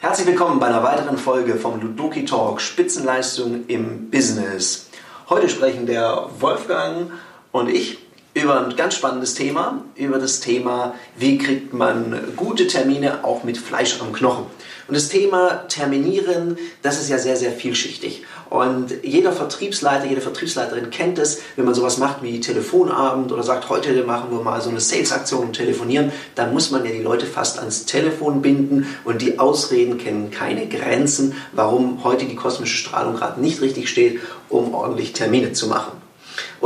Herzlich willkommen bei einer weiteren Folge vom Ludoki Talk Spitzenleistung im Business. Heute sprechen der Wolfgang und ich über ein ganz spannendes Thema, über das Thema, wie kriegt man gute Termine auch mit Fleisch am Knochen. Und das Thema Terminieren, das ist ja sehr, sehr vielschichtig. Und jeder Vertriebsleiter, jede Vertriebsleiterin kennt es, wenn man sowas macht wie Telefonabend oder sagt, heute machen wir mal so eine Sales-Aktion und telefonieren, dann muss man ja die Leute fast ans Telefon binden und die Ausreden kennen keine Grenzen, warum heute die kosmische Strahlung gerade nicht richtig steht, um ordentlich Termine zu machen.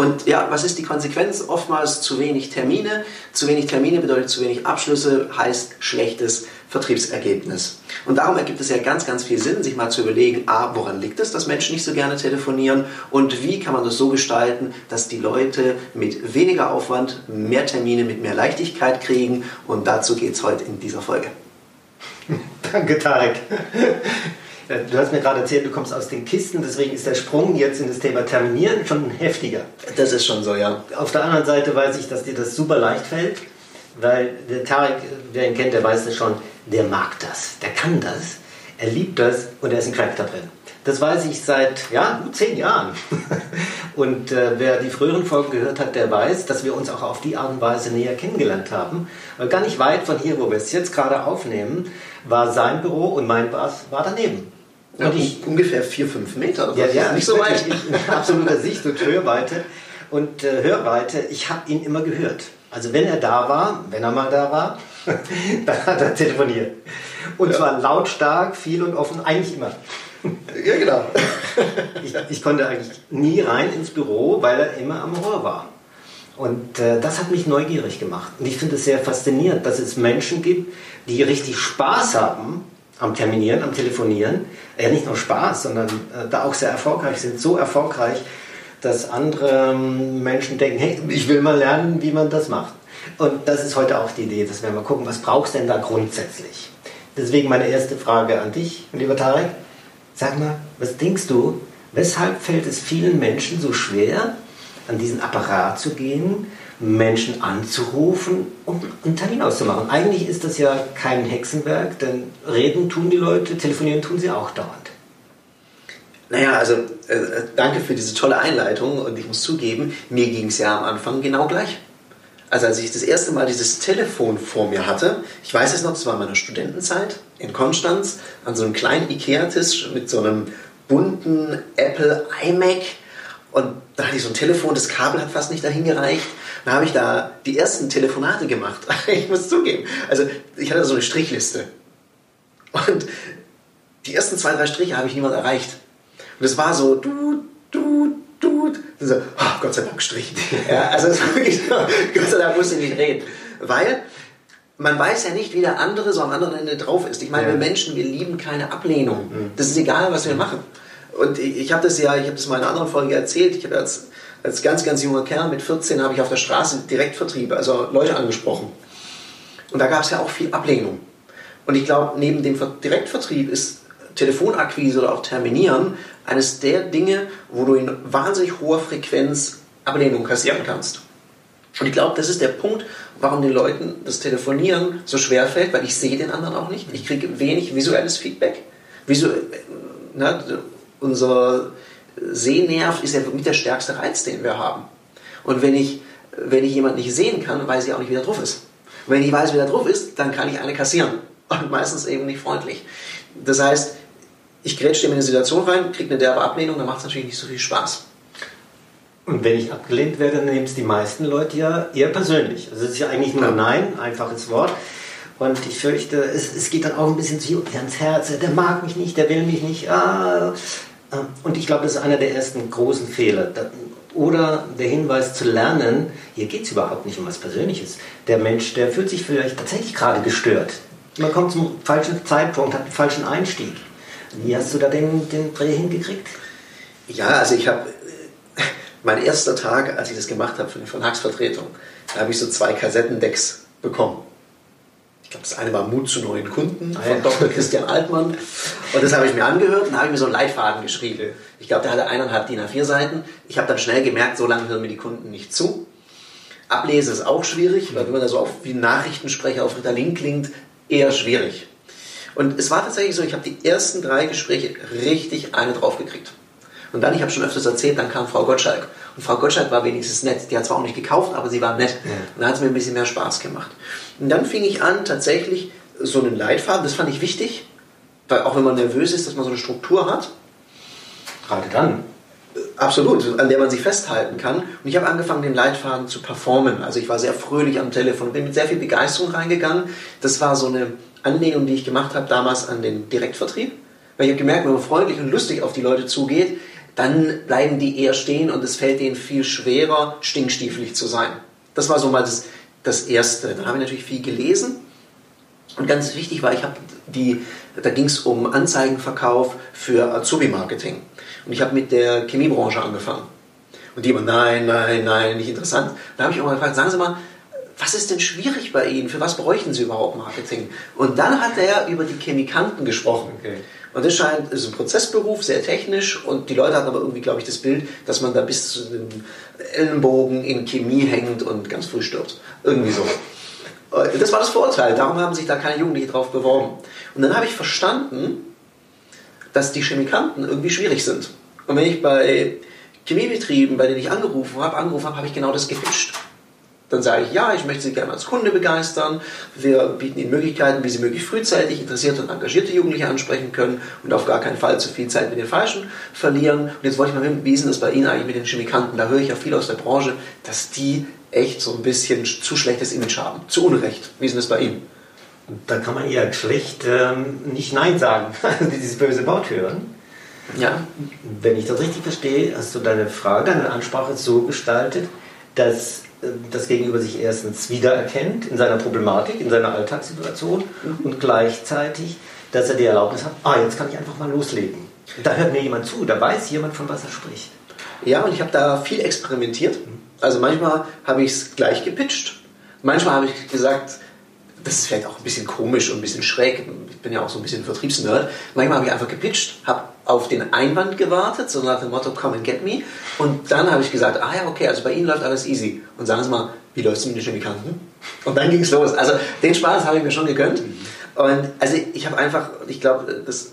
Und ja, was ist die Konsequenz? Oftmals zu wenig Termine. Zu wenig Termine bedeutet zu wenig Abschlüsse, heißt schlechtes Vertriebsergebnis. Und darum ergibt es ja ganz, ganz viel Sinn, sich mal zu überlegen, a, woran liegt es, dass Menschen nicht so gerne telefonieren und wie kann man das so gestalten, dass die Leute mit weniger Aufwand mehr Termine mit mehr Leichtigkeit kriegen. Und dazu geht es heute in dieser Folge. Danke, Tarek. Äh, du hast mir gerade erzählt, du kommst aus den Kisten, deswegen ist der Sprung jetzt in das Thema Terminieren schon heftiger. Das ist schon so, ja. Auf der anderen Seite weiß ich, dass dir das super leicht fällt, weil der Tarek, wer ihn kennt, der weiß das schon, der mag das, der kann das, er liebt das und er ist ein Crack da drin. Das weiß ich seit ja, gut zehn Jahren. Und äh, wer die früheren Folgen gehört hat, der weiß, dass wir uns auch auf die Art und Weise näher kennengelernt haben. Weil gar nicht weit von hier, wo wir es jetzt gerade aufnehmen, war sein Büro und mein war daneben. Und ich, ungefähr vier, fünf Meter. Ja, ja, nicht so weit. In absoluter Sicht und Hörweite. Und äh, Hörweite, ich habe ihn immer gehört. Also wenn er da war, wenn er mal da war, dann hat er telefoniert. Und ja. zwar lautstark, viel und offen, eigentlich immer. Ja, genau. ich, ich, konnte eigentlich nie rein ins Büro, weil er immer am Rohr war. Und äh, das hat mich neugierig gemacht. Und ich finde es sehr faszinierend, dass es Menschen gibt, die richtig Spaß haben am Terminieren, am Telefonieren, ja nicht nur Spaß, sondern äh, da auch sehr erfolgreich sind, so erfolgreich, dass andere ähm, Menschen denken, hey, ich will mal lernen, wie man das macht. Und das ist heute auch die Idee, dass wir mal gucken, was brauchst denn da grundsätzlich? Deswegen meine erste Frage an dich, lieber Tarek. Sag mal, was denkst du, weshalb fällt es vielen Menschen so schwer, an diesen Apparat zu gehen, Menschen anzurufen und einen Termin auszumachen. Eigentlich ist das ja kein Hexenwerk, denn reden tun die Leute, telefonieren tun sie auch dauernd. Naja, also äh, danke für diese tolle Einleitung und ich muss zugeben, mir ging es ja am Anfang genau gleich. Also als ich das erste Mal dieses Telefon vor mir hatte, ich weiß es noch, das war meine Studentenzeit in Konstanz, an so einem kleinen Ikea-Tisch mit so einem bunten Apple iMac und da hatte ich so ein Telefon, das Kabel hat fast nicht dahin gereicht. Dann habe ich da die ersten Telefonate gemacht. ich muss zugeben. Also ich hatte so eine Strichliste. Und die ersten zwei, drei Striche habe ich niemand erreicht. Und es war so, du, du, du. So, oh, Gott sei Dank gestrichen. Ja, also es war wirklich so, Gott sei Dank musste ich nicht reden. Weil man weiß ja nicht, wie der andere so am anderen Ende drauf ist. Ich meine, ja. wir Menschen, wir lieben keine Ablehnung. Mhm. Das ist egal, was wir machen. Und ich, habe das ja, ich habe das mal in einer anderen Folge erzählt, ich habe als, als ganz, ganz junger Kerl mit 14 habe ich auf der Straße Direktvertrieb, also Leute angesprochen. Und da gab es ja auch viel Ablehnung. Und ich glaube, neben dem Direktvertrieb ist Telefonakquise oder auch Terminieren eines der Dinge, wo du in wahnsinnig hoher Frequenz Ablehnung kassieren kannst. Und ich glaube, das ist der Punkt, warum den Leuten das Telefonieren so schwer fällt, weil ich sehe den anderen auch nicht. Ich kriege wenig visuelles Feedback. Visu na, unser Sehnerv ist ja mit der stärkste Reiz, den wir haben. Und wenn ich, wenn ich jemanden nicht sehen kann, weiß ich auch nicht, wie der drauf ist. Und wenn ich weiß, wie der drauf ist, dann kann ich eine kassieren. Und meistens eben nicht freundlich. Das heißt, ich grätsche dem in eine Situation rein, kriege eine derbe Ablehnung, dann macht es natürlich nicht so viel Spaß. Und wenn ich abgelehnt werde, dann nehmen es die meisten Leute ja eher persönlich. Also es ist ja eigentlich nur Nein, einfaches Wort. Und ich fürchte, es, es geht dann auch ein bisschen zu ans Herz. Der mag mich nicht, der will mich nicht. Ah, und ich glaube, das ist einer der ersten großen Fehler. Oder der Hinweis zu lernen, hier geht es überhaupt nicht um was Persönliches. Der Mensch, der fühlt sich vielleicht tatsächlich gerade gestört. Man kommt zum falschen Zeitpunkt, hat einen falschen Einstieg. Wie hast du da den, den Dreh hingekriegt? Ja, also ich habe, mein erster Tag, als ich das gemacht habe für die Verlagsvertretung, da habe ich so zwei Kassettendecks bekommen ich glaube, das eine war Mut zu neuen Kunden ah, von Dr. Christian Altmann. Und das habe ich mir angehört und habe ich mir so einen Leitfaden geschrieben. Ich glaube, der hatte eineinhalb DIN A4 Seiten. Ich habe dann schnell gemerkt, so lange hören mir die Kunden nicht zu. Ablese ist auch schwierig, weil wenn man da so auf, wie Nachrichtensprecher auf Ritalin klingt, eher schwierig. Und es war tatsächlich so, ich habe die ersten drei Gespräche richtig eine draufgekriegt. Und dann, ich habe schon öfters erzählt, dann kam Frau Gottschalk. Und Frau Gottschalk war wenigstens nett. Die hat zwar auch nicht gekauft, aber sie war nett. Ja. Und dann hat es mir ein bisschen mehr Spaß gemacht. Und dann fing ich an, tatsächlich so einen Leitfaden, das fand ich wichtig, weil auch wenn man nervös ist, dass man so eine Struktur hat. Gerade dann. Absolut, an der man sich festhalten kann. Und ich habe angefangen, den Leitfaden zu performen. Also ich war sehr fröhlich am Telefon, bin mit sehr viel Begeisterung reingegangen. Das war so eine Anlehnung, die ich gemacht habe damals an den Direktvertrieb. Weil ich habe gemerkt, wenn man freundlich und lustig auf die Leute zugeht, dann bleiben die eher stehen und es fällt denen viel schwerer, stinkstiefelig zu sein. Das war so mal das, das Erste. Dann habe ich natürlich viel gelesen. Und ganz wichtig war, ich habe die, da ging es um Anzeigenverkauf für Azubi-Marketing. Und ich habe mit der Chemiebranche angefangen. Und die immer, nein, nein, nein, nicht interessant. Da habe ich auch mal gefragt, sagen Sie mal, was ist denn schwierig bei Ihnen? Für was bräuchten Sie überhaupt Marketing? Und dann hat er über die Chemikanten gesprochen. Okay. Und das scheint, ist ein Prozessberuf, sehr technisch und die Leute hatten aber irgendwie, glaube ich, das Bild, dass man da bis zu den Ellenbogen in Chemie hängt und ganz früh stirbt. Irgendwie so. Das war das Vorurteil, darum haben sich da keine Jugendlichen drauf beworben. Und dann habe ich verstanden, dass die Chemikanten irgendwie schwierig sind. Und wenn ich bei Chemiebetrieben, bei denen ich angerufen habe, angerufen habe, habe ich genau das gepitcht. Dann sage ich, ja, ich möchte Sie gerne als Kunde begeistern. Wir bieten Ihnen Möglichkeiten, wie Sie möglichst frühzeitig interessierte und engagierte Jugendliche ansprechen können und auf gar keinen Fall zu viel Zeit mit den Falschen verlieren. Und jetzt wollte ich mal wissen, wie ist das bei Ihnen eigentlich mit den Chemikanten? Da höre ich ja viel aus der Branche, dass die echt so ein bisschen zu schlechtes Image haben. Zu Unrecht. Wie ist das bei Ihnen? Da kann man eher schlecht ähm, nicht Nein sagen, dieses böse Wort hören. Ja. Wenn ich das richtig verstehe, hast du deine Frage, deine Ansprache so gestaltet, dass das Gegenüber sich erstens wiedererkennt in seiner Problematik, in seiner Alltagssituation mhm. und gleichzeitig, dass er die Erlaubnis hat, ah, jetzt kann ich einfach mal loslegen. Da hört mir jemand zu, da weiß jemand, von was er spricht. Ja, und ich habe da viel experimentiert. Also manchmal habe ich es gleich gepitcht. Manchmal habe ich gesagt, das ist vielleicht auch ein bisschen komisch und ein bisschen schräg. Ich bin ja auch so ein bisschen Vertriebsnerd. Manchmal habe ich einfach gepitcht, habe auf den Einwand gewartet, so nach dem Motto, come and get me. Und dann habe ich gesagt, ah ja, okay, also bei Ihnen läuft alles easy. Und sagen Sie mal, wie läuft es mit den Chemikanten? Und dann ging es los. Also den Spaß habe ich mir schon gegönnt. Und also ich habe einfach, ich glaube, das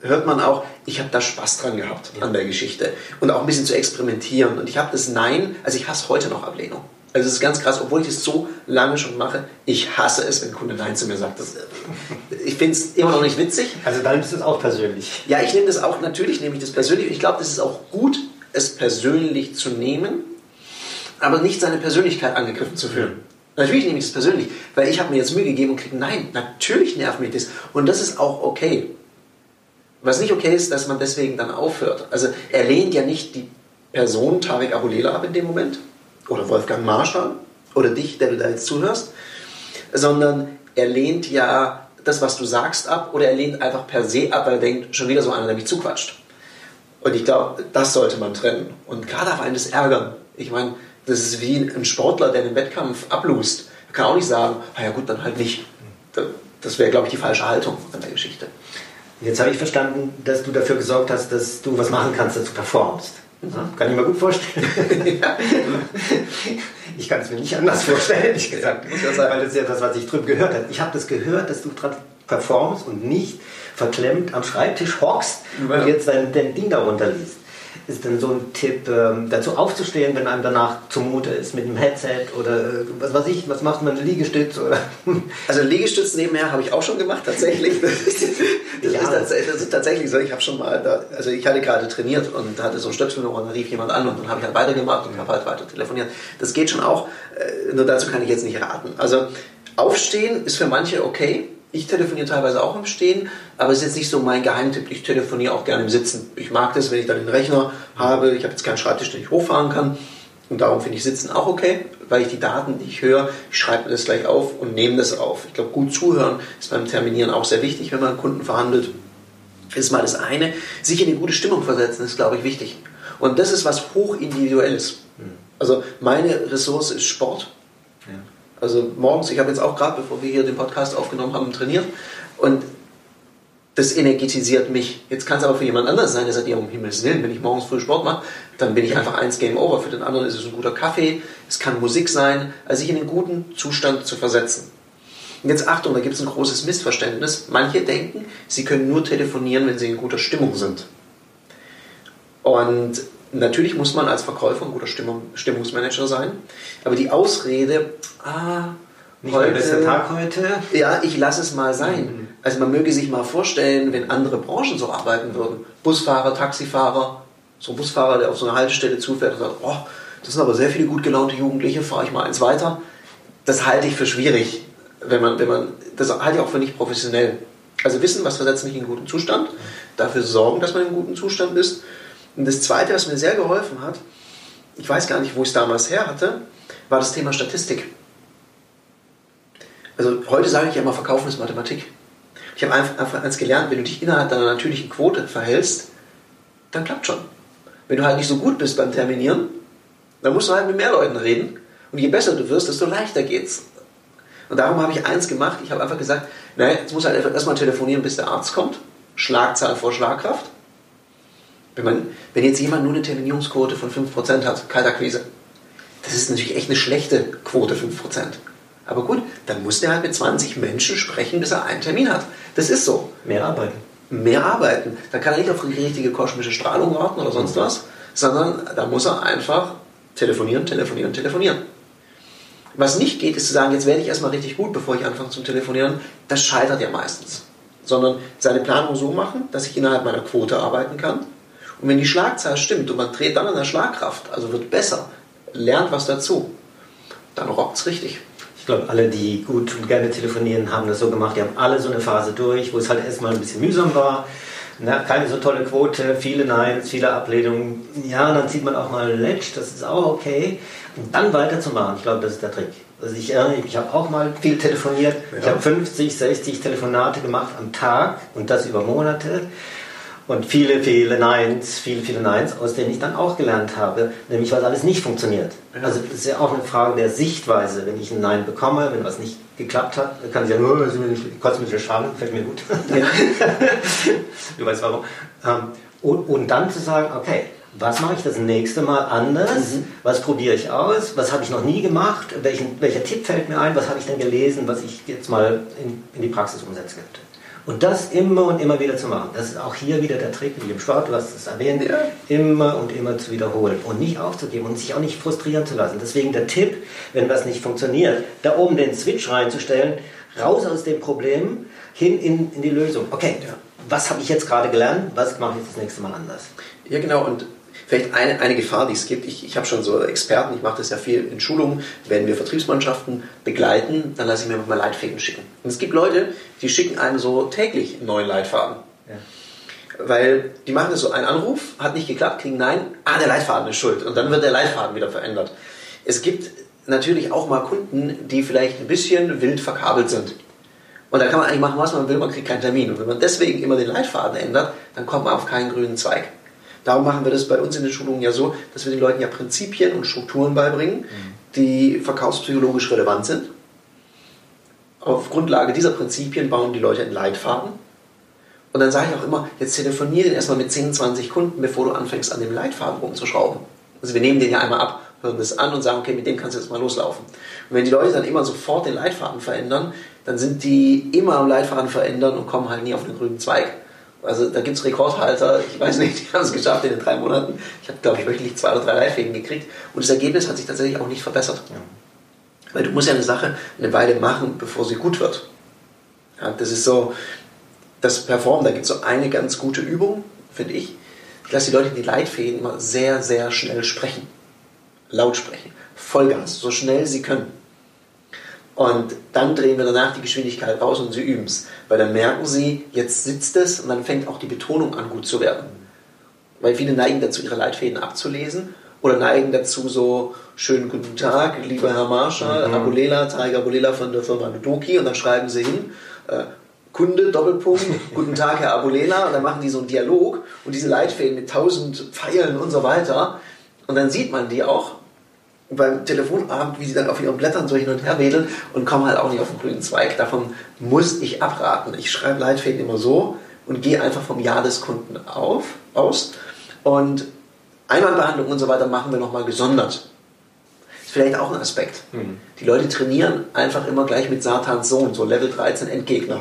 hört man auch, ich habe da Spaß dran gehabt an der Geschichte. Und auch ein bisschen zu experimentieren. Und ich habe das Nein, also ich hasse heute noch Ablehnung. Also es ist ganz krass, obwohl ich es so lange schon mache, ich hasse es, wenn ein Kunde Nein zu mir sagt. Das, ich finde es immer noch nicht witzig. Also dann ist es auch persönlich. Ja, ich nehme das auch, natürlich nehme ich das persönlich. Ich glaube, das ist auch gut, es persönlich zu nehmen, aber nicht seine Persönlichkeit angegriffen zu fühlen. Natürlich nehme ich das persönlich, weil ich habe mir jetzt Mühe gegeben und kriege Nein. Natürlich nervt mich das. Und das ist auch okay. Was nicht okay ist, dass man deswegen dann aufhört. Also er lehnt ja nicht die Person Tarek Abulela ab in dem Moment oder Wolfgang Marschall oder dich, der du da jetzt zuhörst, sondern er lehnt ja das, was du sagst, ab oder er lehnt einfach per se ab, weil er denkt, schon wieder so einer, der mich zuquatscht. Und ich glaube, das sollte man trennen. Und gerade auf einen das ärgern. Ich meine, das ist wie ein Sportler, der den Wettkampf ablust. Er kann auch nicht sagen, ah ja gut, dann halt nicht. Das wäre, glaube ich, die falsche Haltung an der Geschichte. Jetzt habe ich verstanden, dass du dafür gesorgt hast, dass du was machen kannst, dass du performst. Mhm. Kann ich mir gut vorstellen. ich kann es mir nicht anders vorstellen, ehrlich gesagt. Weil das ist ja das, was ich drüben gehört habe. Ich habe das gehört, dass du performst und nicht verklemmt am Schreibtisch hockst ja. und jetzt dein, dein Ding darunter liest ist denn so ein Tipp, ähm, dazu aufzustehen, wenn einem danach zumute ist mit einem Headset oder äh, was weiß ich, was macht man, Liegestütz oder? Also Liegestütz nebenher habe ich auch schon gemacht, tatsächlich. Das, ist, das, ja. ist, das ist, tatsächlich so. Ich habe schon mal, da, also ich hatte gerade trainiert und hatte so ein Stöpsel und dann rief jemand an und dann habe ich halt weitergemacht und habe halt weiter telefoniert. Das geht schon auch, äh, nur dazu kann ich jetzt nicht raten. Also aufstehen ist für manche okay ich telefoniere teilweise auch im Stehen, aber es ist jetzt nicht so mein Geheimtipp. Ich telefoniere auch gerne im Sitzen. Ich mag das, wenn ich dann den Rechner habe. Ich habe jetzt keinen Schreibtisch, den ich hochfahren kann. Und darum finde ich Sitzen auch okay, weil ich die Daten, die ich höre, ich schreibe mir das gleich auf und nehme das auf. Ich glaube, gut zuhören ist beim Terminieren auch sehr wichtig, wenn man Kunden verhandelt. Das ist mal das eine. Sich in eine gute Stimmung versetzen ist, glaube ich, wichtig. Und das ist was hochindividuelles. Hm. Also meine Ressource ist Sport. Also morgens, ich habe jetzt auch gerade, bevor wir hier den Podcast aufgenommen haben, trainiert. Und Das energetisiert mich. Jetzt kann es aber für jemand anders sein, der sagt, ja, um Himmels Willen, wenn ich morgens früh Sport mache, dann bin ich einfach eins Game Over. Für den anderen ist es ein guter Kaffee, es kann Musik sein, also sich in einen guten Zustand zu versetzen. Und jetzt Achtung, da gibt es ein großes Missverständnis. Manche denken, sie können nur telefonieren, wenn sie in guter Stimmung sind. Und natürlich muss man als Verkäufer ein guter Stimmung, Stimmungsmanager sein. Aber die Ausrede, ah, nicht heute, der beste Tag heute. Ja, ich lasse es mal sein. Mhm. Also man möge sich mal vorstellen, wenn andere Branchen so arbeiten würden. Busfahrer, Taxifahrer, so ein Busfahrer, der auf so eine Haltestelle zufährt und sagt, oh, das sind aber sehr viele gut gelaunte Jugendliche, fahre ich mal eins weiter. Das halte ich für schwierig, wenn man, wenn man, das halte ich auch für nicht professionell. Also wissen, was versetzt mich in einen guten Zustand, dafür sorgen, dass man in einem guten Zustand ist. Und das Zweite, was mir sehr geholfen hat, ich weiß gar nicht, wo ich es damals her hatte, war das Thema Statistik. Also heute sage ich ja immer, Verkaufen ist Mathematik. Ich habe einfach, eins gelernt, wenn du dich innerhalb deiner natürlichen Quote verhältst, dann klappt schon. Wenn du halt nicht so gut bist beim Terminieren, dann musst du halt mit mehr Leuten reden. Und je besser du wirst, desto leichter geht's. Und darum habe ich eins gemacht. Ich habe einfach gesagt, naja, jetzt muss halt erstmal telefonieren, bis der Arzt kommt. Schlagzahl vor Schlagkraft. Wenn, man, wenn jetzt jemand nur eine Terminierungsquote von 5% hat, kalter Quise, das ist natürlich echt eine schlechte Quote, 5%. Aber gut, dann muss der halt mit 20 Menschen sprechen, bis er einen Termin hat. Das ist so. Mehr arbeiten. Mehr arbeiten. Da kann er nicht auf die richtige kosmische Strahlung warten oder sonst was, sondern da muss er einfach telefonieren, telefonieren, telefonieren. Was nicht geht, ist zu sagen, jetzt werde ich erstmal richtig gut, bevor ich anfange zu telefonieren. Das scheitert ja meistens. Sondern seine Planung so machen, dass ich innerhalb meiner Quote arbeiten kann. Und wenn die Schlagzahl stimmt und man dreht dann an der Schlagkraft, also wird besser, lernt was dazu, dann rockt es richtig. Ich glaube, alle, die gut und gerne telefonieren, haben das so gemacht. Die haben alle so eine Phase durch, wo es halt erstmal ein bisschen mühsam war. Na, keine so tolle Quote, viele Neins, viele Ablehnungen. Ja, dann zieht man auch mal Letsch, das ist auch okay. Und dann weiterzumachen, ich glaube, das ist der Trick. Also ich erinnere mich, ich habe auch mal viel telefoniert. Ja. Ich habe 50, 60 Telefonate gemacht am Tag und das über Monate. Und viele, viele Neins, viele, viele Neins, aus denen ich dann auch gelernt habe, nämlich was alles nicht funktioniert. Also das ist ja auch eine Frage der Sichtweise. Wenn ich ein Nein bekomme, wenn was nicht geklappt hat, dann kann ich sagen, oh, kotzt mit der Scham, fällt mir gut. Ja. du weißt warum. Ähm, und, und dann zu sagen, okay, was mache ich das nächste Mal anders? Mhm. Was probiere ich aus? Was habe ich noch nie gemacht? Welchen, welcher Tipp fällt mir ein? Was habe ich denn gelesen, was ich jetzt mal in, in die Praxis umsetzen könnte? Und das immer und immer wieder zu machen. Das ist auch hier wieder der Trick, wie im Sport, du hast es erwähnt, ja. immer und immer zu wiederholen und nicht aufzugeben und sich auch nicht frustrieren zu lassen. Deswegen der Tipp, wenn was nicht funktioniert, da oben den Switch reinzustellen, raus aus dem Problem, hin in, in die Lösung. Okay, was habe ich jetzt gerade gelernt, was mache ich das nächste Mal anders? Ja, genau. Und Vielleicht eine, eine Gefahr, die es gibt, ich, ich habe schon so Experten, ich mache das ja viel in Schulungen, wenn wir Vertriebsmannschaften begleiten, dann lasse ich mir mal Leitfäden schicken. Und es gibt Leute, die schicken einem so täglich einen neuen Leitfaden. Ja. Weil die machen das so, ein Anruf, hat nicht geklappt, kriegen Nein, ah, der Leitfaden ist schuld. Und dann wird der Leitfaden wieder verändert. Es gibt natürlich auch mal Kunden, die vielleicht ein bisschen wild verkabelt sind. Und da kann man eigentlich machen, was man will, man kriegt keinen Termin. Und wenn man deswegen immer den Leitfaden ändert, dann kommt man auf keinen grünen Zweig. Darum machen wir das bei uns in den Schulungen ja so, dass wir den Leuten ja Prinzipien und Strukturen beibringen, die verkaufspsychologisch relevant sind. Auf Grundlage dieser Prinzipien bauen die Leute einen Leitfaden. Und dann sage ich auch immer, jetzt telefoniere den erstmal mit 10, 20 Kunden, bevor du anfängst, an dem Leitfaden rumzuschrauben. Also wir nehmen den ja einmal ab, hören das an und sagen, okay, mit dem kannst du jetzt mal loslaufen. Und wenn die Leute dann immer sofort den Leitfaden verändern, dann sind die immer am Leitfaden verändern und kommen halt nie auf den grünen Zweig. Also da gibt es Rekordhalter, ich weiß nicht, die haben es geschafft in den drei Monaten. Ich habe, glaube ich, wöchentlich zwei oder drei Leitfäden gekriegt und das Ergebnis hat sich tatsächlich auch nicht verbessert. Ja. Weil du musst ja eine Sache eine Weile machen, bevor sie gut wird. Ja, das ist so, das Performen, da gibt es so eine ganz gute Übung, finde ich. Ich lasse die Leute die Leitfäden immer sehr, sehr schnell sprechen. Laut sprechen. Vollgas, so schnell sie können. Und dann drehen wir danach die Geschwindigkeit raus und sie üben es. Weil dann merken sie, jetzt sitzt es und dann fängt auch die Betonung an, gut zu werden. Weil viele neigen dazu, ihre Leitfäden abzulesen oder neigen dazu so, schönen guten Tag, lieber Herr Marschall, mhm. Abulela, Tiger Abulela von der Firma Nudoki und dann schreiben sie hin, äh, Kunde, Doppelpunkt, guten Tag, Herr Abulela und dann machen die so einen Dialog und diese Leitfäden mit tausend Pfeilen und so weiter und dann sieht man die auch beim Telefonabend, wie sie dann auf ihren Blättern so hin und her wedeln und kommen halt auch nicht auf den grünen Zweig. Davon muss ich abraten. Ich schreibe Leitfäden immer so und gehe einfach vom Ja des Kunden auf, aus. Und Einwandbehandlung und so weiter machen wir nochmal gesondert. Ist vielleicht auch ein Aspekt. Mhm. Die Leute trainieren einfach immer gleich mit Satans Sohn, so Level 13 Endgegner.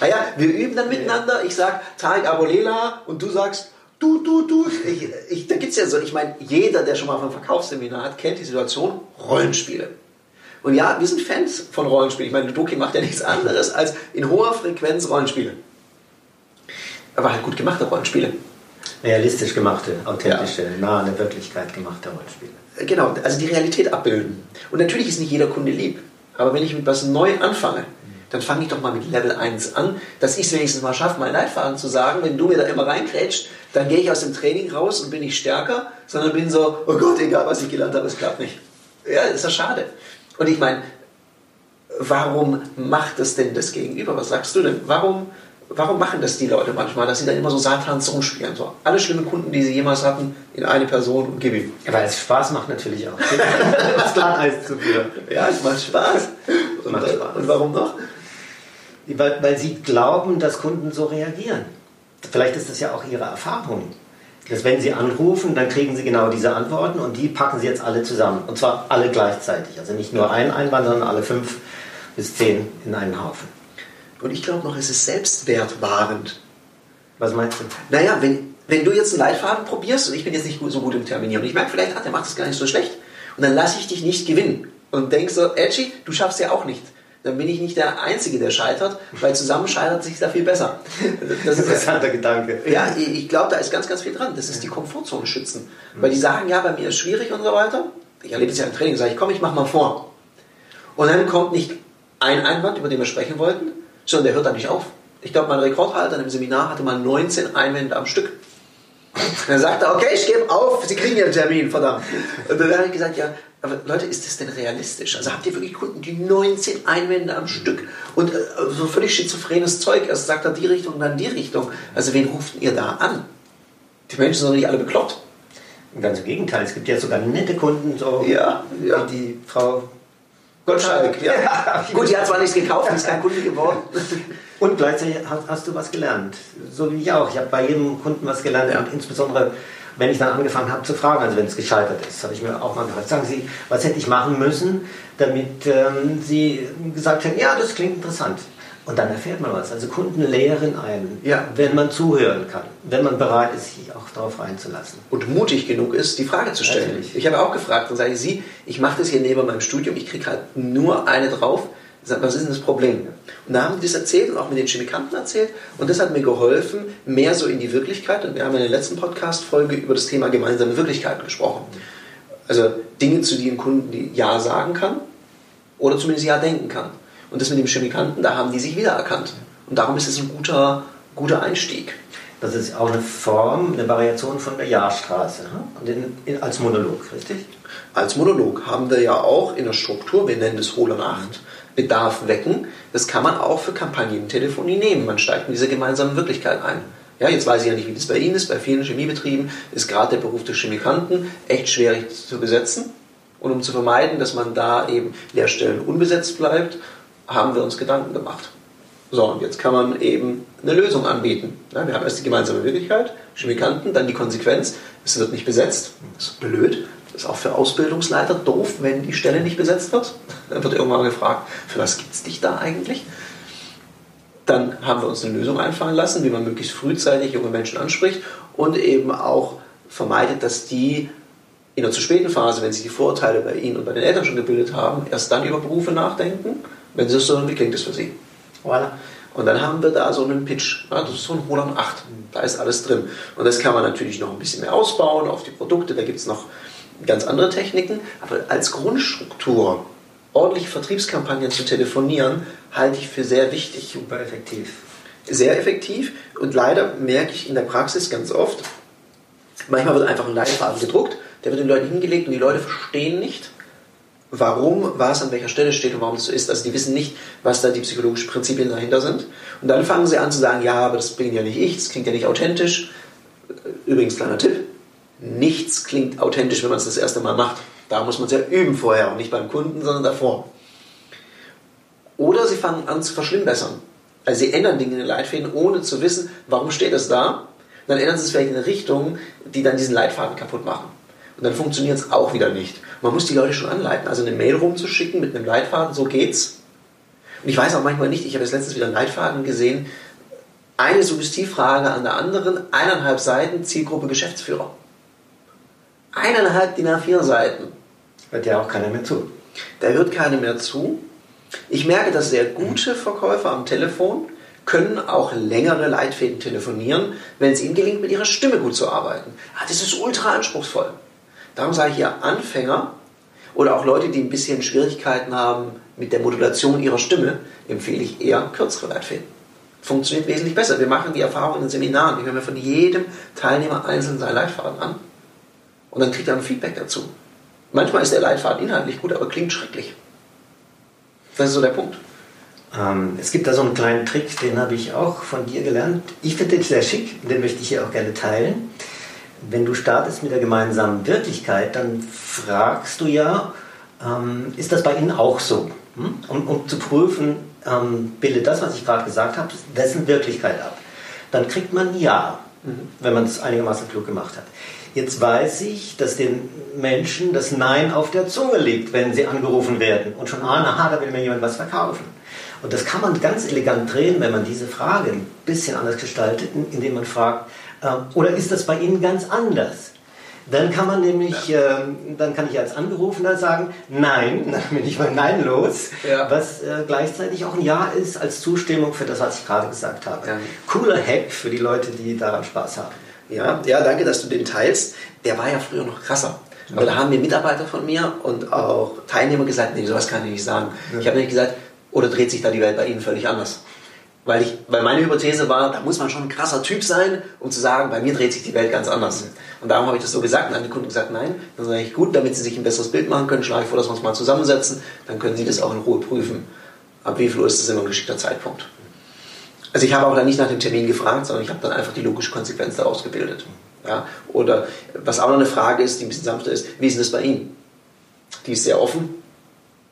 Naja, wir üben dann miteinander. Ich sag Tarek Abolela und du sagst du, du, du. Ich, ich, da gibt es ja so, ich meine, jeder, der schon mal ein Verkaufsseminar hat, kennt die Situation Rollenspiele. Und ja, wir sind Fans von Rollenspielen. Ich meine, Ludoki macht ja nichts anderes als in hoher Frequenz Rollenspiele. Aber halt gut gemachte Rollenspiele. Realistisch gemachte, authentische, ja. nah an der Wirklichkeit gemachte Rollenspiele. Genau, also die Realität abbilden. Und natürlich ist nicht jeder Kunde lieb. Aber wenn ich mit was neu anfange, dann fange ich doch mal mit Level 1 an, dass ich es wenigstens mal schaffe, meinen Leitfaden zu sagen, wenn du mir da immer reinkrätscht, dann gehe ich aus dem Training raus und bin nicht stärker, sondern bin so, oh Gott, egal was ich gelernt habe, es klappt nicht. Ja, ist ja schade. Und ich meine, warum macht das denn das Gegenüber? Was sagst du denn? Warum, warum machen das die Leute manchmal, dass sie dann immer so Satans rumspielen? So, alle schlimmen Kunden, die sie jemals hatten, in eine Person und gib ihm. Ja, weil es Spaß macht natürlich auch. das Glatteis zu führen. Ja, es macht Spaß. Und, macht Spaß. und warum noch? Weil, weil sie glauben, dass Kunden so reagieren. Vielleicht ist das ja auch ihre Erfahrung. Dass wenn sie anrufen, dann kriegen sie genau diese Antworten und die packen sie jetzt alle zusammen. Und zwar alle gleichzeitig. Also nicht nur einen Einwand, sondern alle fünf bis zehn in einen Haufen. Und ich glaube noch, es ist selbstwertwahrend. Was meinst du? Naja, wenn, wenn du jetzt einen Leitfaden probierst und ich bin jetzt nicht so gut im Terminieren und ich merke vielleicht, ach, der macht das gar nicht so schlecht und dann lasse ich dich nicht gewinnen und denke so, Edgy, du schaffst ja auch nicht dann bin ich nicht der Einzige, der scheitert, weil zusammen scheitert sich da viel besser. Das ist interessanter ja, Gedanke. Ja, ich glaube, da ist ganz, ganz viel dran. Das ist die Komfortzone schützen. Weil die sagen, ja, bei mir ist schwierig und so weiter. Ich erlebe es ja im Training, sage ich, komm, ich mach mal vor. Und dann kommt nicht ein Einwand, über den wir sprechen wollten, sondern der hört dann nicht auf. Ich glaube, mein Rekordhalter im Seminar hatte mal 19 Einwände am Stück. Dann sagt er, okay, ich gebe auf, Sie kriegen Ihren Termin, verdammt. Und dann habe ich gesagt, ja, aber Leute, ist das denn realistisch? Also habt ihr wirklich Kunden, die 19 Einwände am Stück und äh, so völlig schizophrenes Zeug, erst sagt er die Richtung, dann die Richtung. Also wen ruft ihr da an? Die Menschen sind doch nicht alle bekloppt. Ganz im Gegenteil, es gibt ja sogar nette Kunden, so ja, ja. wie die Frau Gottschalk. Ja. ja. Gut, die hat zwar nichts gekauft, ist kein Kunde geworden. Und gleichzeitig hast, hast, du was gelernt. So wie ich auch. Ich habe bei jedem Kunden was gelernt, ja. insbesondere wenn ich dann angefangen habe zu fragen, also wenn es gescheitert ist, habe ich mir auch mal gefragt, sagen Sie, was hätte ich machen müssen, damit ähm, Sie gesagt hätten, ja, das klingt interessant. Und dann erfährt man was. Also Kunden lehren einen, ja. wenn man zuhören kann, wenn man bereit ist, sich auch darauf einzulassen. Und mutig genug ist, die Frage zu stellen. Natürlich. Ich habe auch gefragt, dann sage ich, Sie, ich mache das hier neben meinem Studium, ich kriege halt nur eine drauf was ist denn das Problem? Und da haben die das erzählt und auch mit den Chemikanten erzählt und das hat mir geholfen, mehr so in die Wirklichkeit und wir haben in der letzten Podcast-Folge über das Thema gemeinsame Wirklichkeiten gesprochen. Also Dinge, zu denen Kunden Ja sagen kann oder zumindest Ja denken kann. Und das mit dem Chemikanten, da haben die sich wiedererkannt. Und darum ist es ein guter, guter Einstieg. Das ist auch eine Form, eine Variation von der Jahrstraße, ne? als Monolog, richtig? Als Monolog haben wir ja auch in der Struktur, wir nennen es Hohle Nacht, Bedarf wecken. Das kann man auch für Kampagnentelefonie nehmen. Man steigt in diese gemeinsame Wirklichkeit ein. Ja, jetzt weiß ich ja nicht, wie das bei Ihnen ist. Bei vielen Chemiebetrieben ist gerade der Beruf des Chemikanten echt schwierig zu besetzen. Und um zu vermeiden, dass man da eben Lehrstellen unbesetzt bleibt, haben wir uns Gedanken gemacht. So, und jetzt kann man eben eine Lösung anbieten. Ja, wir haben erst die gemeinsame Wirklichkeit, Chemikanten, dann die Konsequenz, es wird nicht besetzt. Das ist blöd, ist auch für Ausbildungsleiter doof, wenn die Stelle nicht besetzt wird. Dann wird irgendwann gefragt, für was gibt es dich da eigentlich? Dann haben wir uns eine Lösung einfallen lassen, wie man möglichst frühzeitig junge Menschen anspricht und eben auch vermeidet, dass die in einer zu späten Phase, wenn sie die Vorurteile bei ihnen und bei den Eltern schon gebildet haben, erst dann über Berufe nachdenken, wenn sie es so, wie klingt das für sie? Voilà. Und dann haben wir da so einen Pitch. Das ist so ein Roland 8. Da ist alles drin. Und das kann man natürlich noch ein bisschen mehr ausbauen auf die Produkte. Da gibt es noch ganz andere Techniken, aber als Grundstruktur ordentlich Vertriebskampagnen zu telefonieren, halte ich für sehr wichtig. Super effektiv. Sehr effektiv und leider merke ich in der Praxis ganz oft, manchmal wird einfach ein Leitfaden gedruckt, der wird den Leuten hingelegt und die Leute verstehen nicht, warum was an welcher Stelle steht und warum das so ist. Also die wissen nicht, was da die psychologischen Prinzipien dahinter sind. Und dann fangen sie an zu sagen, ja, aber das bin ja nicht ich, das klingt ja nicht authentisch. Übrigens, kleiner Tipp, nichts klingt authentisch, wenn man es das erste Mal macht. Da muss man es ja üben vorher und nicht beim Kunden, sondern davor. Oder sie fangen an zu verschlimmbessern. Also sie ändern Dinge in den Leitfäden, ohne zu wissen, warum steht es da. dann ändern sie es vielleicht in eine Richtung, die dann diesen Leitfaden kaputt machen. Und dann funktioniert es auch wieder nicht. Man muss die Leute schon anleiten. Also eine Mail rumzuschicken mit einem Leitfaden, so geht's. Und ich weiß auch manchmal nicht, ich habe jetzt letztens wieder einen Leitfaden gesehen, eine Suggestivfrage an der anderen, eineinhalb Seiten, Zielgruppe Geschäftsführer. Eineinhalb DIN A4 Seiten. Hört ja auch keiner mehr zu. Da hört keiner mehr zu. Ich merke, dass sehr gute Verkäufer am Telefon können auch längere Leitfäden telefonieren, wenn es ihnen gelingt, mit ihrer Stimme gut zu arbeiten. Ah, das ist ultra anspruchsvoll. Darum sage ich ja Anfänger oder auch Leute, die ein bisschen Schwierigkeiten haben mit der Modulation ihrer Stimme, empfehle ich eher kürzere Leitfäden. Funktioniert wesentlich besser. Wir machen die Erfahrung in den Seminaren. Ich höre mir von jedem Teilnehmer einzeln seinen Leitfaden an und dann kriegt er ein Feedback dazu. Manchmal ist der Leitfaden inhaltlich gut, aber klingt schrecklich. Das ist so der Punkt. Ähm, es gibt da so einen kleinen Trick, den habe ich auch von dir gelernt. Ich finde den sehr schick, den möchte ich hier auch gerne teilen. Wenn du startest mit der gemeinsamen Wirklichkeit, dann fragst du ja, ähm, ist das bei Ihnen auch so? Hm? Um, um, zu prüfen, ähm, bildet das, was ich gerade gesagt habe, dessen Wirklichkeit ab. Dann kriegt man Ja, mhm. wenn man es einigermaßen klug gemacht hat. Jetzt weiß ich, dass den Menschen das Nein auf der Zunge liegt, wenn sie angerufen werden und schon ahnen, aha, da will mir jemand was verkaufen. Und das kann man ganz elegant drehen, wenn man diese Frage ein bisschen anders gestaltet, indem man fragt, äh, oder ist das bei Ihnen ganz anders? Dann kann man nämlich, ja. äh, dann kann ich als Angerufener sagen, nein, dann bin ich mal Nein los, ja. was äh, gleichzeitig auch ein Ja ist als Zustimmung für das, was ich gerade gesagt habe. Ja. Cooler Hack für die Leute, die daran Spaß haben. Ja, ja, danke, dass du den teilst. Der war ja früher noch krasser. Aber da haben mir Mitarbeiter von mir und auch Teilnehmer gesagt, nee, sowas kann ich nicht sagen. Ich habe nicht gesagt, oder dreht sich da die Welt bei Ihnen völlig anders? Weil, ich, weil meine Hypothese war, da muss man schon ein krasser Typ sein, um zu sagen, bei mir dreht sich die Welt ganz anders. Und darum habe ich das so gesagt und an die Kunden gesagt, nein. Dann sage ich, gut, damit sie sich ein besseres Bild machen können, schlage ich vor, dass wir uns mal zusammensetzen, dann können sie das auch in Ruhe prüfen. Ab wie viel Uhr ist das immer ein geschickter Zeitpunkt? Also ich habe auch dann nicht nach dem Termin gefragt, sondern ich habe dann einfach die logische Konsequenz daraus gebildet. Ja? Oder was auch noch eine Frage ist, die ein bisschen sanfter ist, wie ist denn das bei Ihnen? Die ist sehr offen.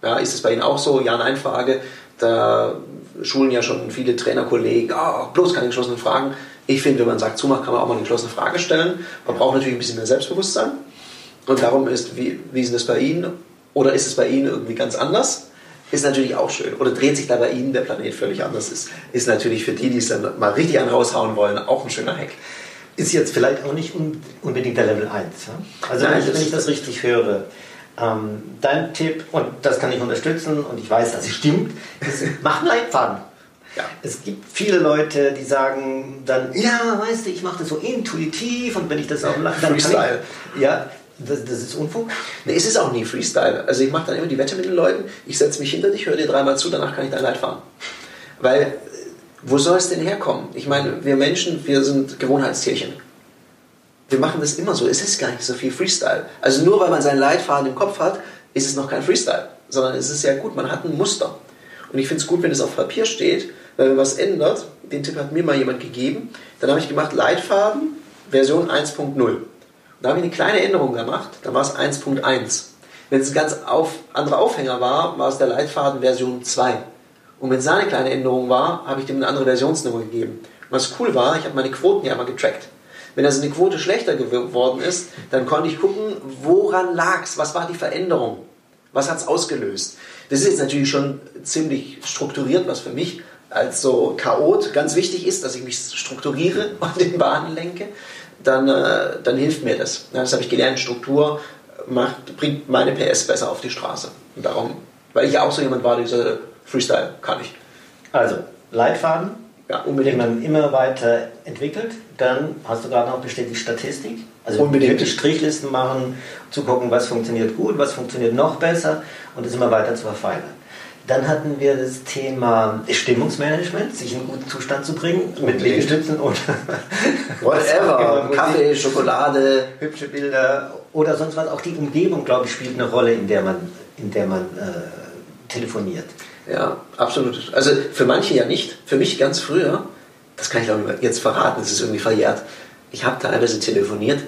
Ja, ist es bei Ihnen auch so? Ja-Nein-Frage. Da schulen ja schon viele Trainerkollegen, oh, bloß keine geschlossenen Fragen. Ich finde, wenn man sagt zumacht, kann man auch mal eine geschlossene Frage stellen. Man braucht natürlich ein bisschen mehr Selbstbewusstsein. Und darum ist, wie, wie ist das bei Ihnen? Oder ist es bei Ihnen irgendwie ganz anders? Ist natürlich auch schön. Oder dreht sich da bei Ihnen der Planet völlig anders ist, ist natürlich für die, die es dann mal richtig an raushauen wollen, auch ein schöner Hack. Ist jetzt vielleicht auch nicht unbedingt der Level 1. Ja? Also Nein, wenn, ich, wenn ich das richtig höre, ähm, dein Tipp, und das kann ich unterstützen und ich weiß, dass es stimmt, ist, mach einen Leitfaden. Ja. Es gibt viele Leute, die sagen dann, ja, weißt du, ich mache das so intuitiv und wenn ich das auch dann Freestyle. Ich, ja, das, das ist Unfug? Nee, es ist auch nie Freestyle. Also ich mache dann immer die Wette mit den Leuten, ich setze mich hinter dich, höre dir dreimal zu, danach kann ich dein Leid fahren. Weil, wo soll es denn herkommen? Ich meine, wir Menschen, wir sind Gewohnheitstierchen. Wir machen das immer so. Es ist gar nicht so viel Freestyle. Also nur weil man seinen Leitfaden im Kopf hat, ist es noch kein Freestyle. Sondern es ist ja gut, man hat ein Muster. Und ich finde es gut, wenn es auf Papier steht, weil wenn was ändert, den Tipp hat mir mal jemand gegeben, dann habe ich gemacht Leitfaden Version 1.0. Da habe ich eine kleine Änderung gemacht, dann war es 1.1. Wenn es ein ganz auf, anderer Aufhänger war, war es der Leitfaden Version 2. Und wenn es da eine kleine Änderung war, habe ich dem eine andere Versionsnummer gegeben. Was cool war, ich habe meine Quoten ja mal getrackt. Wenn also eine Quote schlechter geworden ist, dann konnte ich gucken, woran lag es, was war die Veränderung, was hat es ausgelöst. Das ist jetzt natürlich schon ziemlich strukturiert, was für mich als so Chaot ganz wichtig ist, dass ich mich strukturiere und in Bahnen lenke dann, äh, dann hilft mir das. Ja, das habe ich gelernt. Struktur macht, bringt meine PS besser auf die Straße. Und darum, weil ich ja auch so jemand war, dieser Freestyle kann ich. Also, Leitfaden, ja, unbedingt. den man immer weiter entwickelt. Dann hast du gerade noch bestätigt Statistik. Also unbedingt wirklich Strichlisten machen, zu gucken, was funktioniert gut, was funktioniert noch besser und das immer weiter zu verfeinern. Dann hatten wir das Thema Stimmungsmanagement, sich in einen guten Zustand zu bringen, mit Liegestützen und whatever, Kaffee, Schokolade, hübsche Bilder oder sonst was. Auch die Umgebung, glaube ich, spielt eine Rolle, in der man, in der man äh, telefoniert. Ja, absolut. Also für manche ja nicht. Für mich ganz früher, das kann ich auch jetzt verraten, es ist irgendwie verjährt. Ich habe teilweise telefoniert.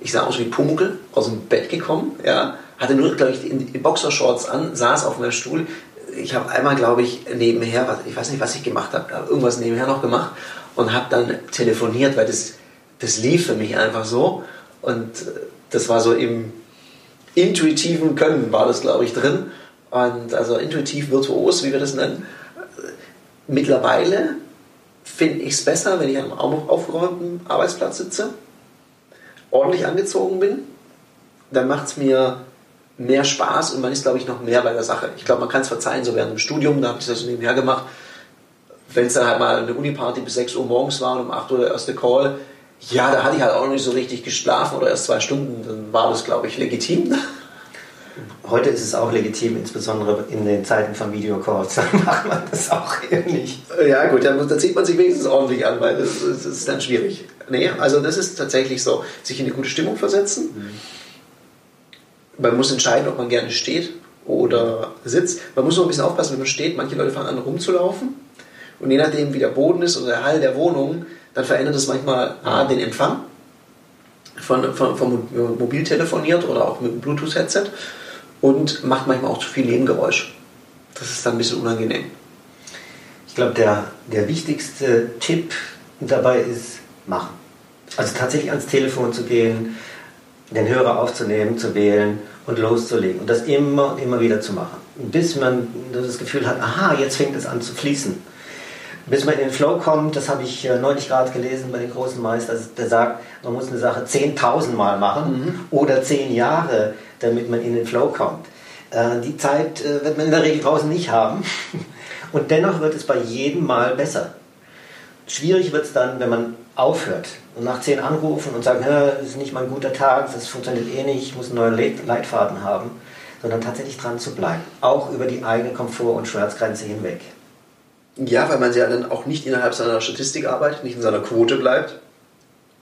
Ich sah aus wie Pumuckl, aus dem Bett gekommen, ja, hatte nur, glaube ich, die Boxershorts an, saß auf meinem Stuhl, ich habe einmal, glaube ich, nebenher, ich weiß nicht, was ich gemacht habe, irgendwas nebenher noch gemacht und habe dann telefoniert, weil das, das lief für mich einfach so. Und das war so im intuitiven Können, war das, glaube ich, drin. Und also intuitiv virtuos, wie wir das nennen. Mittlerweile finde ich es besser, wenn ich an einem aufgeräumten Arbeitsplatz sitze, ordentlich angezogen bin. Dann macht es mir mehr Spaß und man ist, glaube ich, noch mehr bei der Sache. Ich glaube, man kann es verzeihen, so während dem Studium, da habe ich das so nebenher gemacht. Wenn es dann halt mal eine Uniparty bis 6 Uhr morgens war und um 8 Uhr der erste Call, ja, da hatte ich halt auch noch nicht so richtig geschlafen oder erst zwei Stunden, dann war das, glaube ich, legitim. Heute ist es auch legitim, insbesondere in den Zeiten von Videocalls. Dann macht man das auch nicht. Ja, gut, dann, dann zieht man sich wenigstens ordentlich an, weil das, das, ist dann schwierig. Nee, also das ist tatsächlich so, sich in eine gute Stimmung versetzen. Mhm. Man muss entscheiden, ob man gerne steht oder sitzt. Man muss noch ein bisschen aufpassen, wenn man steht. Manche Leute fangen an rumzulaufen. Und je nachdem, wie der Boden ist oder der Hall der Wohnung, dann verändert es manchmal A, den Empfang von, von, von Mobiltelefoniert oder auch mit einem Bluetooth-Headset und macht manchmal auch zu viel Nebengeräusch. Das ist dann ein bisschen unangenehm. Ich glaube, der, der wichtigste Tipp dabei ist machen. Also tatsächlich ans Telefon zu gehen, den Hörer aufzunehmen, zu wählen und loszulegen. Und das immer und immer wieder zu machen. Bis man das Gefühl hat, aha, jetzt fängt es an zu fließen. Bis man in den Flow kommt, das habe ich äh, neulich gerade gelesen bei den großen Meistern, der sagt, man muss eine Sache 10.000 Mal machen mhm. oder 10 Jahre, damit man in den Flow kommt. Äh, die Zeit äh, wird man in der Regel draußen nicht haben. Und dennoch wird es bei jedem Mal besser. Schwierig wird es dann, wenn man aufhört und nach 10 anrufen und sagen, das ist nicht mal ein guter Tag, das funktioniert eh nicht, ich muss einen neuen Leitfaden haben, sondern tatsächlich dran zu bleiben. Auch über die eigene Komfort- und Schmerzgrenze hinweg. Ja, weil man ja dann auch nicht innerhalb seiner Statistik arbeitet, nicht in seiner Quote bleibt.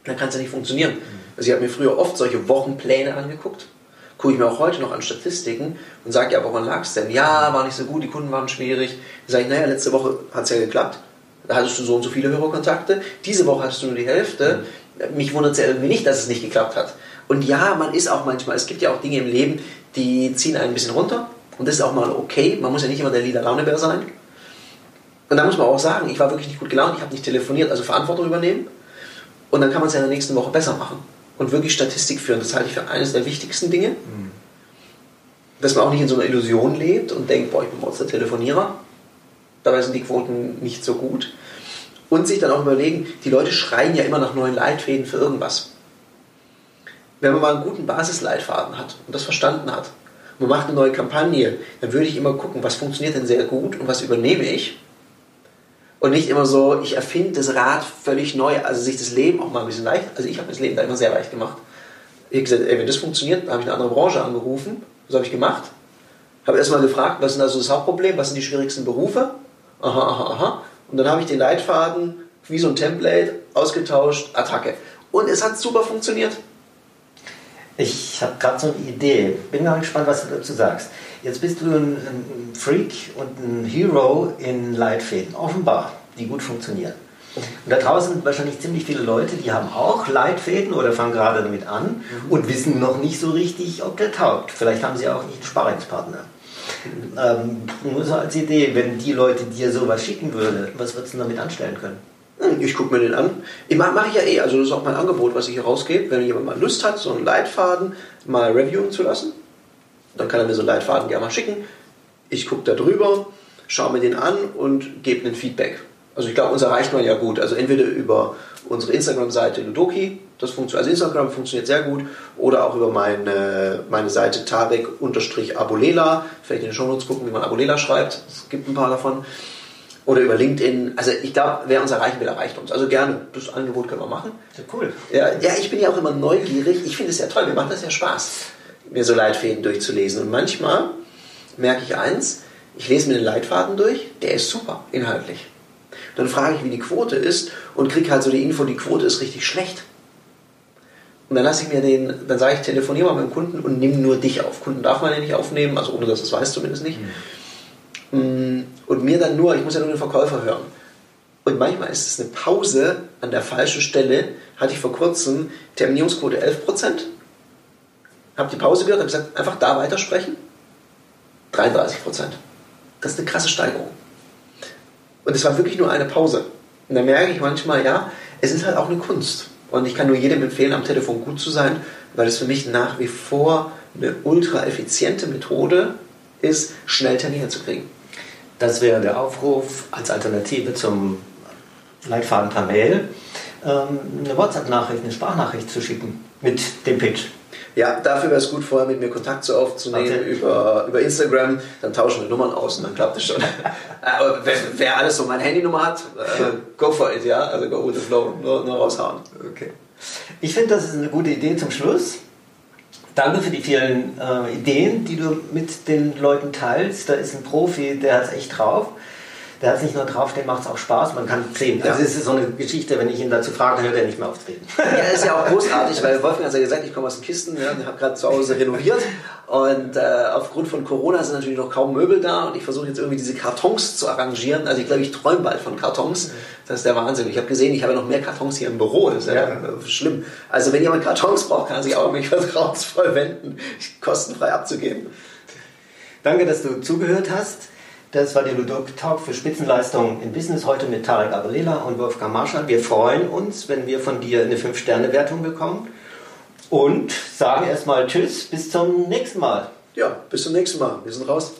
Dann kann es ja nicht funktionieren. Also ich habe mir früher oft solche Wochenpläne angeguckt, gucke ich mir auch heute noch an Statistiken und sage, ja, woran lag es denn? Ja, war nicht so gut, die Kunden waren schwierig. Dann sage ich, naja, letzte Woche hat es ja geklappt. Da hattest du so und so viele Hörerkontakte. Diese Woche hattest du nur die Hälfte. Mich wundert es ja irgendwie nicht, dass es nicht geklappt hat. Und ja, man ist auch manchmal, es gibt ja auch Dinge im Leben, die ziehen einen ein bisschen runter. Und das ist auch mal okay. Man muss ja nicht immer der Lieder Launebär sein. Und da muss man auch sagen, ich war wirklich nicht gut gelaunt, ich habe nicht telefoniert, also Verantwortung übernehmen. Und dann kann man es ja in der nächsten Woche besser machen. Und wirklich Statistik führen, das halte ich für eines der wichtigsten Dinge. Mhm. Dass man auch nicht in so einer Illusion lebt und denkt, boah, ich bin Monster Telefonierer. Dabei sind die Quoten nicht so gut. Und sich dann auch überlegen, die Leute schreien ja immer nach neuen Leitfäden für irgendwas. Wenn man mal einen guten Basisleitfaden hat und das verstanden hat, man macht eine neue Kampagne, dann würde ich immer gucken, was funktioniert denn sehr gut und was übernehme ich und nicht immer so, ich erfinde das Rad völlig neu, also sich das Leben auch mal ein bisschen leicht, also ich habe das Leben da immer sehr leicht gemacht. Ich habe gesagt, ey, wenn das funktioniert, dann habe ich eine andere Branche angerufen, was habe ich gemacht? Habe erstmal gefragt, was ist also das Hauptproblem, was sind die schwierigsten Berufe? Aha, aha, aha. Und dann habe ich den Leitfaden wie so ein Template ausgetauscht, Attacke. Und es hat super funktioniert. Ich habe gerade so eine Idee. Bin mal gespannt, was du dazu sagst. Jetzt bist du ein, ein Freak und ein Hero in Leitfäden, offenbar, die gut funktionieren. Und da draußen sind wahrscheinlich ziemlich viele Leute, die haben auch Leitfäden oder fangen gerade damit an mhm. und wissen noch nicht so richtig, ob der taugt. Vielleicht haben sie auch nicht einen Sparringspartner. Ähm, nur so als Idee, wenn die Leute dir sowas schicken würden, was würdest du damit anstellen können? Hm, ich gucke mir den an. Ich mache mach ich ja eh, also das ist auch mein Angebot, was ich hier rausgebe. Wenn jemand mal Lust hat, so einen Leitfaden mal reviewen zu lassen, dann kann er mir so einen Leitfaden gerne mal schicken. Ich gucke da drüber, schaue mir den an und gebe ein Feedback. Also ich glaube, uns erreicht man ja gut. Also entweder über unsere Instagram-Seite Ludoki, das funktioniert, also Instagram funktioniert sehr gut, oder auch über meine, meine Seite Tarek-Abulela. Vielleicht in den Shownotes gucken, wie man Abulela schreibt. Es gibt ein paar davon. Oder über LinkedIn. Also ich glaube, wer uns erreichen will, erreicht uns. Also gerne, das Angebot können wir machen. Ja, cool. Ja, ja ich bin ja auch immer neugierig. Ich finde es ja toll, mir macht das ja Spaß mir so Leitfäden durchzulesen. Und manchmal merke ich eins, ich lese mir den Leitfaden durch, der ist super inhaltlich. Dann frage ich, wie die Quote ist und kriege halt so die Info, die Quote ist richtig schlecht. Und dann lasse ich mir den, dann sage ich, telefoniere mal mit dem Kunden und nimm nur dich auf. Kunden darf man ja nicht aufnehmen, also ohne dass es weiß zumindest nicht. Mhm. Und mir dann nur, ich muss ja nur den Verkäufer hören. Und manchmal ist es eine Pause an der falschen Stelle. Hatte ich vor kurzem Terminierungsquote 11%, habe die Pause gehört, habe gesagt, einfach da weitersprechen. 33 Prozent. das ist eine krasse Steigerung. Und es war wirklich nur eine Pause. Und da merke ich manchmal, ja, es ist halt auch eine Kunst. Und ich kann nur jedem empfehlen, am Telefon gut zu sein, weil es für mich nach wie vor eine ultra effiziente Methode ist, schnell Termine zu kriegen. Das wäre der Aufruf als Alternative zum Leitfaden per Mail, ähm, eine WhatsApp-Nachricht, eine Sprachnachricht zu schicken mit dem Pitch. Ja, dafür wäre es gut, vorher mit mir Kontakt zu aufzunehmen okay. über, über Instagram. Dann tauschen wir Nummern aus und dann klappt es schon. Aber wer, wer, alles so meine Handynummer hat, äh, go for it, ja. Also go with the flow, nur, nur raushauen. Okay. Ich finde, das ist eine gute Idee zum Schluss. Danke für die vielen äh, Ideen, die du mit den Leuten teilst. Da ist ein Profi, der hat es echt drauf der hat es nicht nur drauf, dem macht es auch Spaß, man kann sehen. Ja. Also es ist so eine Geschichte, wenn ich ihn dazu frage, hört er nicht mehr auftreten. Ja, ist ja auch großartig, weil Wolfgang hat ja gesagt, ich komme aus den Kisten, ja, ich habe gerade zu Hause renoviert und äh, aufgrund von Corona sind natürlich noch kaum Möbel da und ich versuche jetzt irgendwie diese Kartons zu arrangieren. Also ich glaube, ich träume bald von Kartons. Das ist der Wahnsinn. Ich habe gesehen, ich habe noch mehr Kartons hier im Büro. Das ist ja, ja. schlimm. Also wenn jemand Kartons braucht, kann er sich auch mich vertrauensvoll wenden, kostenfrei abzugeben. Danke, dass du zugehört hast. Das war der Ludok Talk für Spitzenleistungen im Business heute mit Tarek Abrela und Wolfgang Marschall. Wir freuen uns, wenn wir von dir eine 5-Sterne-Wertung bekommen und sagen erstmal Tschüss, bis zum nächsten Mal. Ja, bis zum nächsten Mal. Wir sind raus.